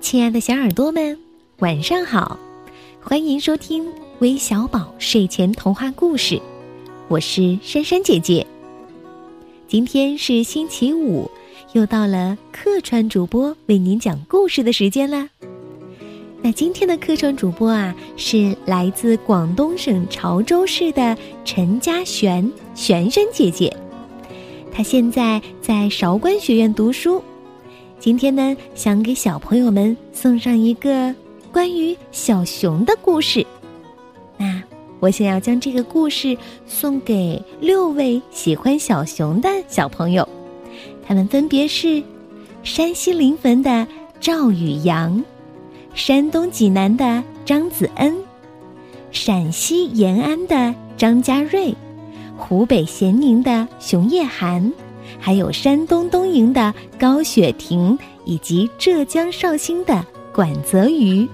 亲爱的小耳朵们，晚上好！欢迎收听微小宝睡前童话故事，我是珊珊姐姐。今天是星期五，又到了客串主播为您讲故事的时间啦。那今天的客串主播啊，是来自广东省潮州市的陈家璇璇璇姐姐，她现在在韶关学院读书。今天呢，想给小朋友们送上一个关于小熊的故事。那我想要将这个故事送给六位喜欢小熊的小朋友，他们分别是：山西临汾的赵宇阳，山东济南的张子恩，陕西延安的张家瑞，湖北咸宁的熊叶涵。还有山东东营的高雪婷，以及浙江绍兴的管泽瑜，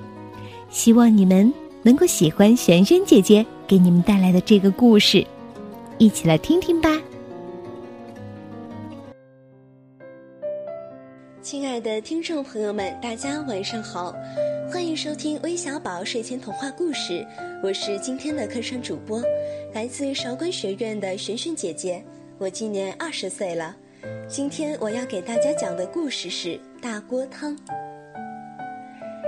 希望你们能够喜欢璇璇姐姐给你们带来的这个故事，一起来听听吧。亲爱的听众朋友们，大家晚上好，欢迎收听微小宝睡前童话故事，我是今天的客串主播，来自韶关学院的璇璇姐姐。我今年二十岁了，今天我要给大家讲的故事是大锅汤。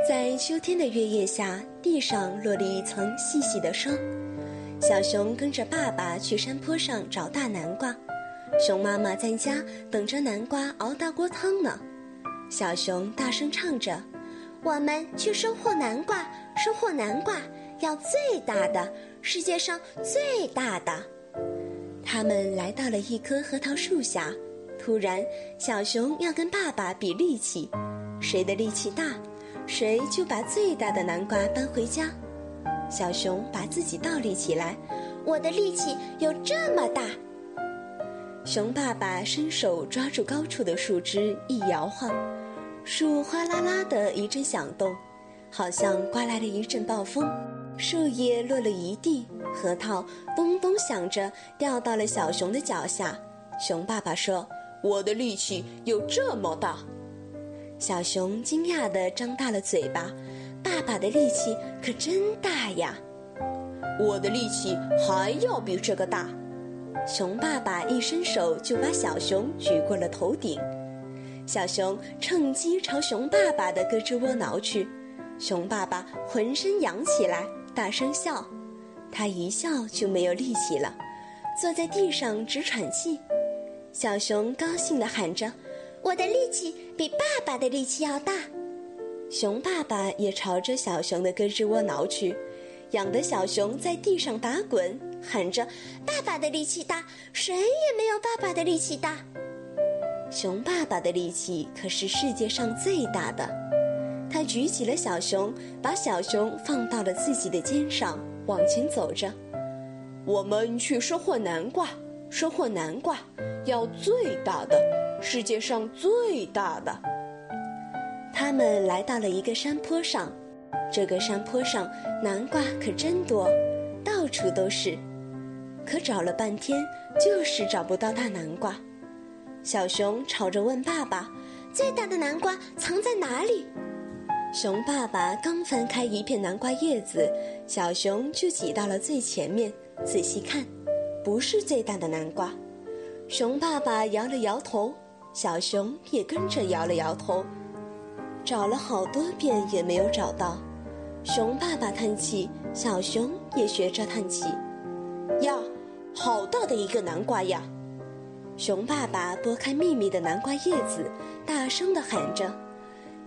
在秋天的月夜下，地上落了一层细细的霜。小熊跟着爸爸去山坡上找大南瓜，熊妈妈在家等着南瓜熬大锅汤呢。小熊大声唱着：“我们去收获南瓜，收获南瓜，要最大的，世界上最大的。”他们来到了一棵核桃树下，突然，小熊要跟爸爸比力气，谁的力气大，谁就把最大的南瓜搬回家。小熊把自己倒立起来，我的力气有这么大。熊爸爸伸手抓住高处的树枝，一摇晃，树哗啦啦的一阵响动，好像刮来了一阵暴风。树叶落了一地，核桃咚咚响着掉到了小熊的脚下。熊爸爸说：“我的力气有这么大。”小熊惊讶地张大了嘴巴：“爸爸的力气可真大呀！”我的力气还要比这个大。熊爸爸一伸手就把小熊举过了头顶，小熊趁机朝熊爸爸的胳肢窝挠去，熊爸爸浑身痒起来。大声笑，他一笑就没有力气了，坐在地上直喘气。小熊高兴地喊着：“我的力气比爸爸的力气要大。”熊爸爸也朝着小熊的胳肢窝挠去，痒得小熊在地上打滚，喊着：“爸爸的力气大，谁也没有爸爸的力气大。”熊爸爸的力气可是世界上最大的。他举起了小熊，把小熊放到了自己的肩上，往前走着。我们去收获南瓜，收获南瓜，要最大的，世界上最大的。他们来到了一个山坡上，这个山坡上南瓜可真多，到处都是。可找了半天，就是找不到大南瓜。小熊吵着问爸爸：“最大的南瓜藏在哪里？”熊爸爸刚翻开一片南瓜叶子，小熊就挤到了最前面，仔细看，不是最大的南瓜。熊爸爸摇了摇头，小熊也跟着摇了摇头，找了好多遍也没有找到。熊爸爸叹气，小熊也学着叹气。呀，好大的一个南瓜呀！熊爸爸拨开密密的南瓜叶子，大声地喊着。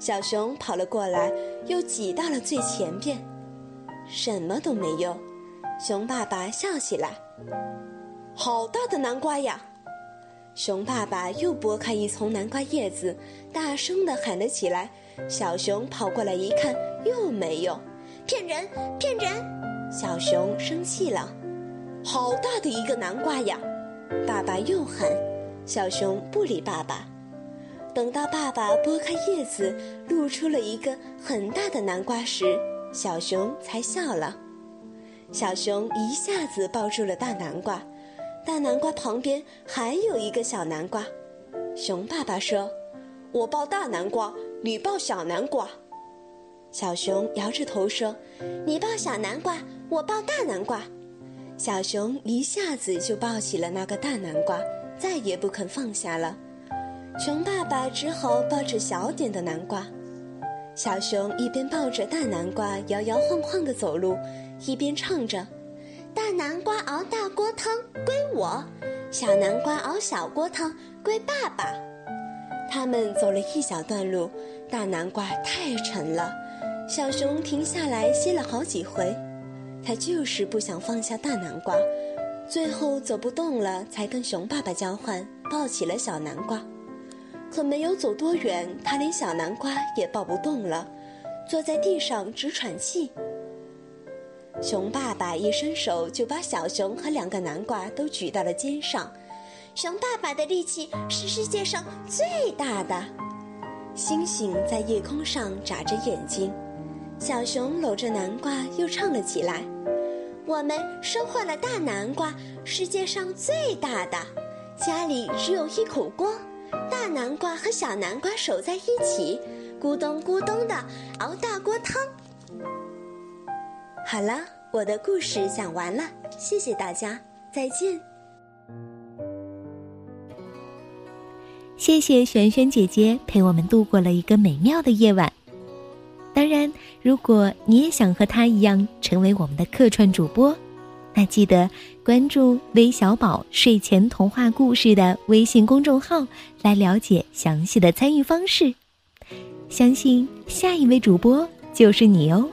小熊跑了过来，又挤到了最前边，什么都没有。熊爸爸笑起来：“好大的南瓜呀！”熊爸爸又拨开一丛南瓜叶子，大声地喊了起来。小熊跑过来一看，又没有，骗人，骗人！小熊生气了：“好大的一个南瓜呀！”爸爸又喊，小熊不理爸爸。等到爸爸拨开叶子，露出了一个很大的南瓜时，小熊才笑了。小熊一下子抱住了大南瓜，大南瓜旁边还有一个小南瓜。熊爸爸说：“我抱大南瓜，你抱小南瓜。”小熊摇着头说：“你抱小南瓜，我抱大南瓜。”小熊一下子就抱起了那个大南瓜，再也不肯放下了。熊爸爸只好抱着小点的南瓜。小熊一边抱着大南瓜摇摇晃晃地走路，一边唱着：“大南瓜熬大锅汤归我，小南瓜熬小锅汤归爸爸。”他们走了一小段路，大南瓜太沉了。小熊停下来歇了好几回，他就是不想放下大南瓜，最后走不动了，才跟熊爸爸交换，抱起了小南瓜。可没有走多远，他连小南瓜也抱不动了，坐在地上直喘气。熊爸爸一伸手就把小熊和两个南瓜都举到了肩上，熊爸爸的力气是世界上最大的。星星在夜空上眨着眼睛。小熊搂着南瓜又唱了起来：“我们收获了大南瓜，世界上最大的。家里只有一口锅，大南瓜和小南瓜守在一起，咕咚咕咚的熬大锅汤。”好了，我的故事讲完了，谢谢大家，再见。谢谢璇璇姐姐陪我们度过了一个美妙的夜晚。当然，如果你也想和她一样成为我们的客串主播，那记得关注“微小宝睡前童话故事”的微信公众号，来了解详细的参与方式。相信下一位主播就是你哦。